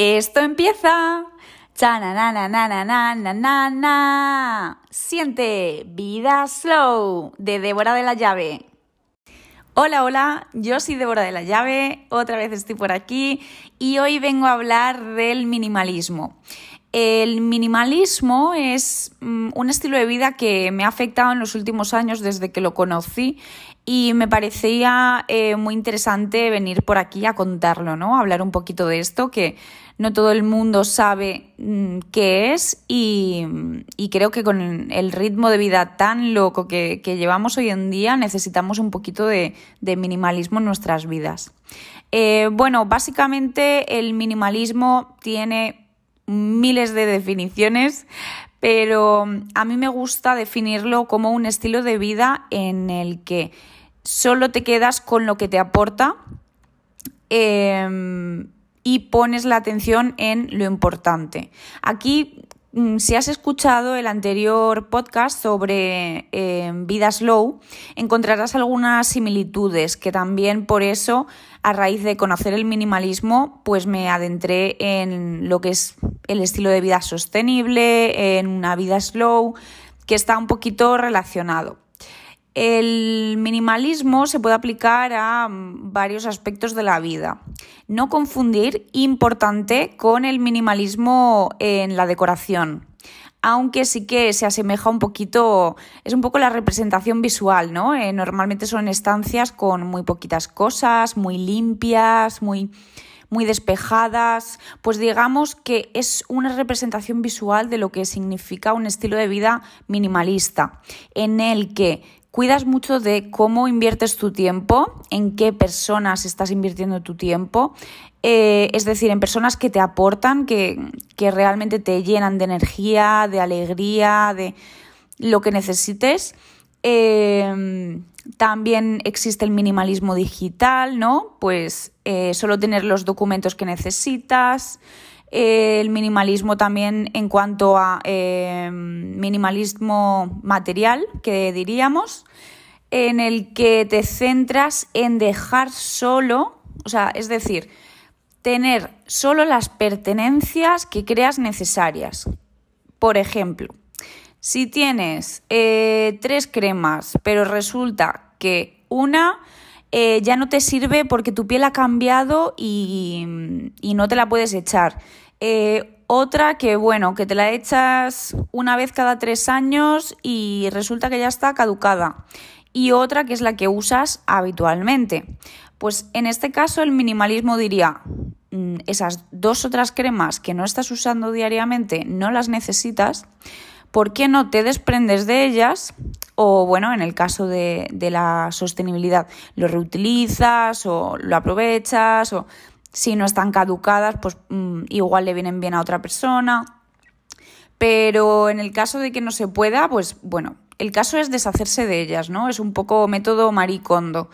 Esto empieza. na Siente Vida Slow de Débora de la Llave. Hola, hola, yo soy Débora de la Llave, otra vez estoy por aquí y hoy vengo a hablar del minimalismo. El minimalismo es mm, un estilo de vida que me ha afectado en los últimos años desde que lo conocí y me parecía eh, muy interesante venir por aquí a contarlo, ¿no? hablar un poquito de esto que no todo el mundo sabe mm, qué es y, creo que con el ritmo de vida tan loco que, llevamos hoy en día necesitamos un poquito de, minimalismo en nuestras vidas. Eh, bueno, básicamente el minimalismo tiene miles de definiciones, pero a mí me gusta definirlo como un estilo de vida en el que solo te quedas con lo que te aporta em, y pones la atención en lo importante. Aquí Mm, si has escuchado el anterior podcast sobre eh, vida slow, encontrarás algunas similitudes que también por eso, a raíz de conocer el minimalismo, pues me adentré en lo que es el estilo de vida sostenible, en una vida slow, que está un poquito relacionado. El minimalismo se puede aplicar a mm, varios aspectos de la vida. No confundir importante con el minimalismo en la decoración. Aunque sí que se asemeja un poquito, es un poco la representación visual, ¿no? Eh, normalmente son estancias con muy poquitas cosas, muy limpias, muy, muy despejadas, pues digamos que es una representación visual de lo que significa un estilo de vida minimalista, en el que cuidas mucho de cómo inviertes tu tiempo, en qué personas estás invirtiendo tu tiempo, eh, es decir, en personas que te aportan, que, realmente te llenan de energía, de alegría, de lo que necesites. Em, también existe el minimalismo digital, ¿no? Pues eh, solo tener los documentos que necesitas el minimalismo también en cuanto a eh, minimalismo material, que diríamos, en el que te centras en dejar solo, o sea, es decir, tener solo las pertenencias que creas necesarias. Por ejemplo, si tienes eh, tres cremas, pero resulta que una eh, ya no te sirve porque tu piel ha cambiado y, no te la puedes echar. Eh, otra que, bueno, que te la echas una vez cada tres años y resulta que ya está caducada. Y otra que es la que usas habitualmente. Pues en este caso el minimalismo diría, mm, esas dos otras cremas que no estás usando diariamente no las necesitas, ¿por qué no te desprendes de ellas? O bueno, en el caso de, la sostenibilidad, lo reutilizas o lo aprovechas o si no están caducadas, pues mm, igual le vienen bien a otra persona. Pero en el caso de que no se pueda, pues bueno, el caso es deshacerse de ellas, ¿no? Es un poco método maricondo,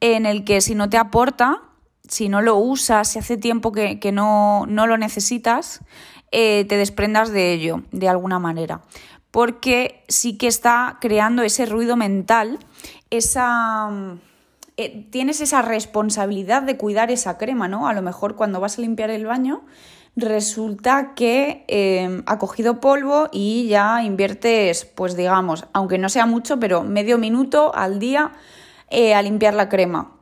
en el que si no te aporta, si no lo usas, si hace tiempo que, no, lo necesitas, eh, te desprendas de ello de alguna manera. Porque sí que está creando ese ruido mental, esa. Eh, tienes esa responsabilidad de cuidar esa crema, ¿no? A lo mejor cuando vas a limpiar el baño, resulta que em, ha cogido polvo y ya inviertes, pues digamos, aunque no sea mucho, pero medio minuto al día eh, a limpiar la crema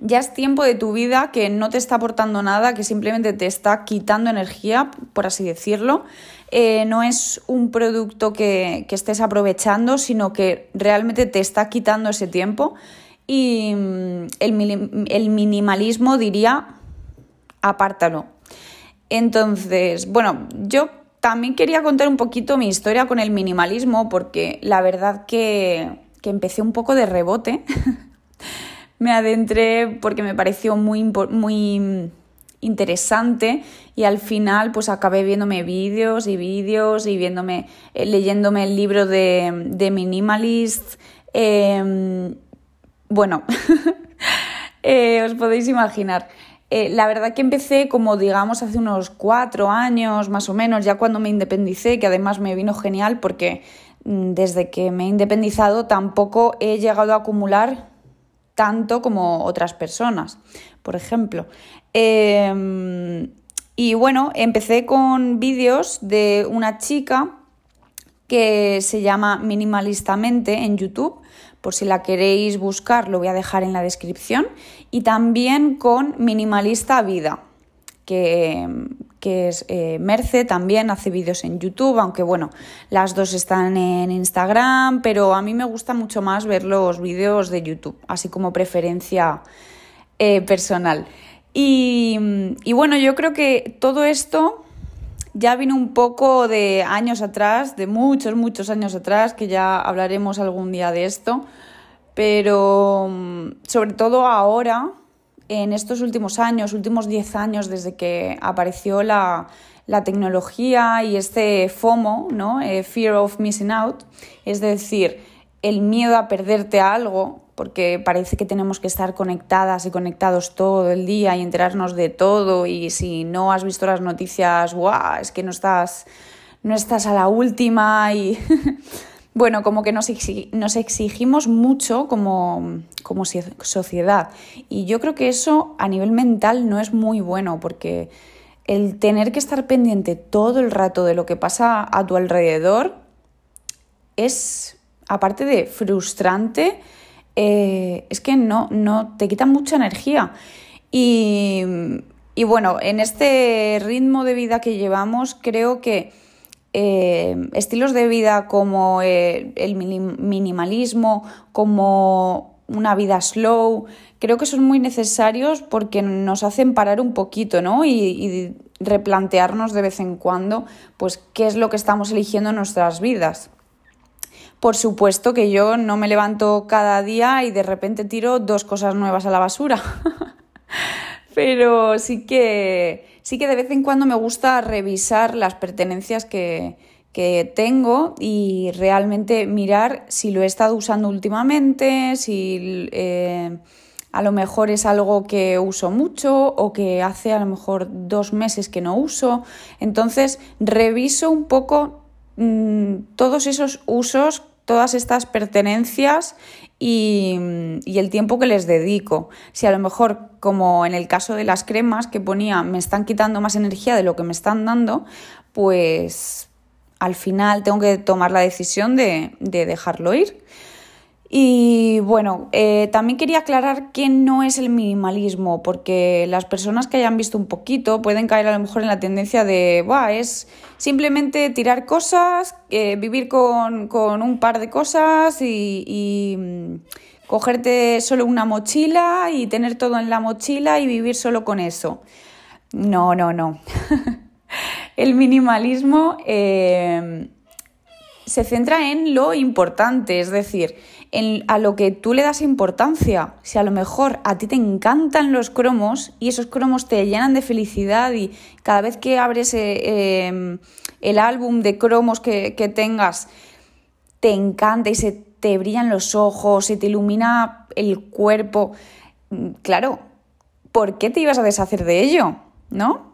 ya es tiempo de tu vida que no te está aportando nada, que simplemente te está quitando energía, por así decirlo. Eh, no es un producto que, estés aprovechando, sino que realmente te está quitando ese tiempo. Y mm, el, el minimalismo diría, apártalo. Entonces, bueno, yo también quería contar un poquito mi historia con el minimalismo, porque la verdad que, que empecé un poco de rebote. me adentré porque me pareció muy, muy interesante y al final pues acabé viéndome vídeos y vídeos y viéndome, eh, leyéndome el libro de, de Minimalist. Em, bueno, eh, os podéis imaginar. Eh, la verdad que empecé como digamos hace unos cuatro años más o menos, ya cuando me independicé, que además me vino genial porque mm, desde que me he independizado tampoco he llegado a acumular tanto como otras personas, por ejemplo. Em, Y bueno, empecé con vídeos de una chica que se llama Minimalistamente en YouTube. Por si la queréis buscar, lo voy a dejar en la descripción. Y también con Minimalista Vida, que, es eh, Merce, también hace vídeos en YouTube, aunque bueno, las dos están en Instagram, pero a mí me gusta mucho más ver los vídeos de YouTube, así como preferencia eh, personal. Y, y bueno, yo creo que todo esto ya vino un poco de años atrás, de muchos, muchos años atrás, que ya hablaremos algún día de esto, pero mm, sobre todo ahora, en estos últimos años, últimos 10 años desde que apareció la, tecnología y este FOMO, ¿no? Eh, Fear of Missing Out, es decir, el miedo a perderte algo, porque parece que tenemos que estar conectadas y conectados todo el día y enterarnos de todo y si no has visto las noticias, ¡guau! es que no estás, no estás a la última y bueno, como que nos, exigimos mucho como, como sociedad y yo creo que eso a nivel mental no es muy bueno porque el tener que estar pendiente todo el rato de lo que pasa a tu alrededor es, aparte de frustrante, eh, es que no, no te quita mucha energía. Y, bueno, en este ritmo de vida que llevamos, creo que eh, estilos de vida como eh, el minimalismo, como una vida slow, creo que son muy necesarios porque nos hacen parar un poquito, ¿no? Y, y replantearnos de vez en cuando, pues, qué es lo que estamos eligiendo en nuestras vidas. Por supuesto que yo no me levanto cada día y de repente tiro dos cosas nuevas a la basura. Pero sí que, sí que de vez en cuando me gusta revisar las pertenencias que, tengo y realmente mirar si lo he estado usando últimamente, si eh, a lo mejor es algo que uso mucho o que hace a lo mejor dos meses que no uso. Entonces reviso un poco mm, todos esos usos todas estas pertenencias y, el tiempo que les dedico. Si a lo mejor, como en el caso de las cremas que ponía, me están quitando más energía de lo que me están dando, pues al final tengo que tomar la decisión de, de dejarlo ir. Y bueno, eh, también quería aclarar qué no es el minimalismo, porque las personas que hayan visto un poquito pueden caer a lo mejor en la tendencia de, es simplemente tirar cosas, eh, vivir con, un par de cosas y, y mm, cogerte solo una mochila y tener todo en la mochila y vivir solo con eso. No, no, no. el minimalismo eh, se centra en lo importante, es decir, a lo que tú le das importancia. Si a lo mejor a ti te encantan los cromos y esos cromos te llenan de felicidad y cada vez que abres eh, em, el álbum de cromos que, que tengas, te encanta y se te brillan los ojos, se te ilumina el cuerpo, mm, claro, ¿por qué te ibas a deshacer de ello? ¿No?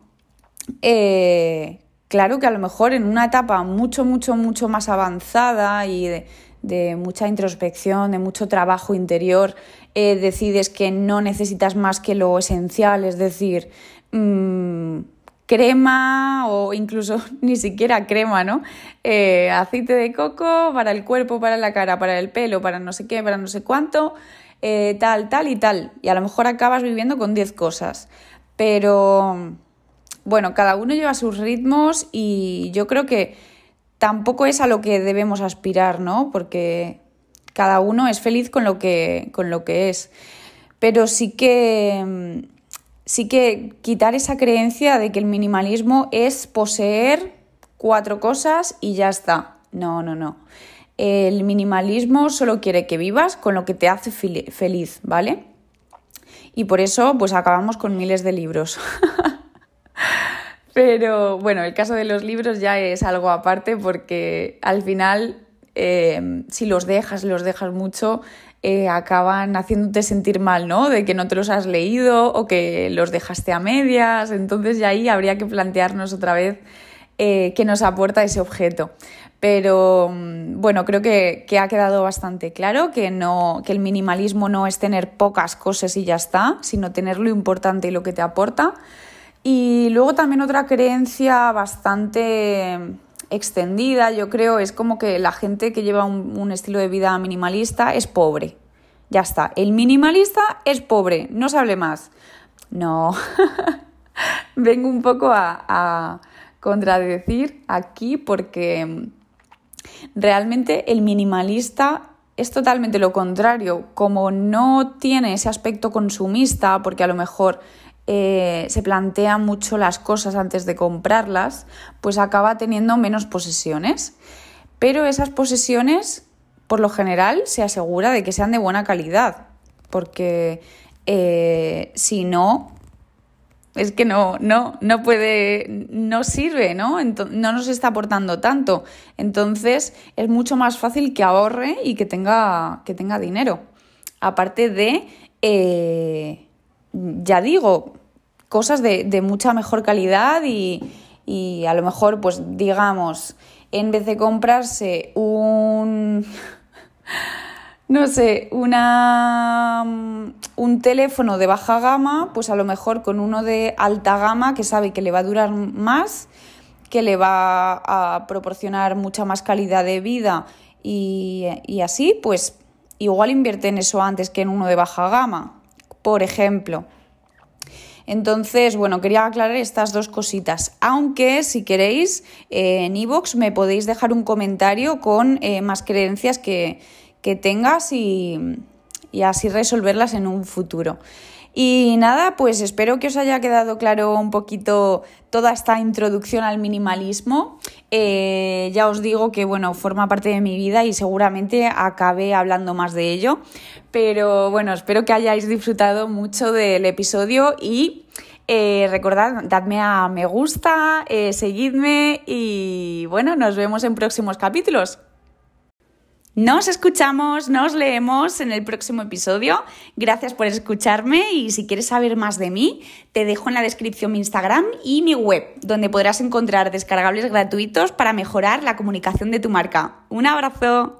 Eh, claro que a lo mejor en una etapa mucho, mucho, mucho más avanzada y de, mucha introspección, de mucho trabajo interior, eh, decides que no necesitas más que lo esencial, es decir, mm, crema o incluso ni siquiera crema, ¿no? Eh, aceite de coco para el cuerpo, para la cara, para el pelo, para no sé qué, para no sé cuánto, eh, tal, tal y tal. Y a lo mejor acabas viviendo con 10 cosas. Pero bueno, cada uno lleva sus ritmos y yo creo que tampoco es a lo que debemos aspirar, ¿no? Porque cada uno es feliz con lo que, con lo que es. Pero sí que, sí que quitar esa creencia de que el minimalismo es poseer cuatro cosas y ya está. No, no, no. El minimalismo solo quiere que vivas con lo que te hace feliz, ¿vale? Y por eso, pues acabamos con miles de libros. Pero bueno, el caso de los libros ya es algo aparte porque al final, eh, si los dejas, los dejas mucho, eh, acaban haciéndote sentir mal, ¿no? De que no te los has leído o que los dejaste a medias. Entonces ya ahí habría que plantearnos otra vez eh, qué nos aporta ese objeto. Pero mm, bueno, creo que, que, ha quedado bastante claro que, no, que el minimalismo no es tener pocas cosas y ya está, sino tener lo importante y lo que te aporta. Y luego también otra creencia bastante extendida, yo creo, es como que la gente que lleva un, estilo de vida minimalista es pobre. Ya está, el minimalista es pobre, no se hable más. No, vengo un poco a, contradecir aquí porque realmente el minimalista es totalmente lo contrario. Como no tiene ese aspecto consumista, porque a lo mejor eh, se plantea mucho las cosas antes de comprarlas, pues acaba teniendo menos posesiones. Pero esas posesiones, por lo general, se asegura de que sean de buena calidad, porque eh, si no, es que no, no, no puede, no sirve, ¿no? no nos está aportando tanto. Entonces es mucho más fácil que ahorre y que tenga, que tenga dinero. Aparte de, eh, ya digo, cosas de, mucha mejor calidad y, a lo mejor, pues digamos, en vez de comprarse un no sé, una, un teléfono de baja gama, pues a lo mejor con uno de alta gama que sabe que le va a durar más, que le va a proporcionar mucha más calidad de vida y, y así, pues igual invierte en eso antes que en uno de baja gama, por ejemplo. Entonces, bueno, quería aclarar estas dos cositas. Aunque si queréis, eh, en iVoox me podéis dejar un comentario con eh, más creencias que, tengas y, y así resolverlas en un futuro. Y nada, pues espero que os haya quedado claro un poquito toda esta introducción al minimalismo. Eh, ya os digo que bueno, forma parte de mi vida y seguramente acabé hablando más de ello. Pero bueno, espero que hayáis disfrutado mucho del episodio y eh, recordad, dadme a me gusta, eh, seguidme y bueno, nos vemos en próximos capítulos. Nos escuchamos, nos leemos en el próximo episodio. Gracias por escucharme y si quieres saber más de mí, te dejo en la descripción mi Instagram y mi web, donde podrás encontrar descargables gratuitos para mejorar la comunicación de tu marca. Un abrazo.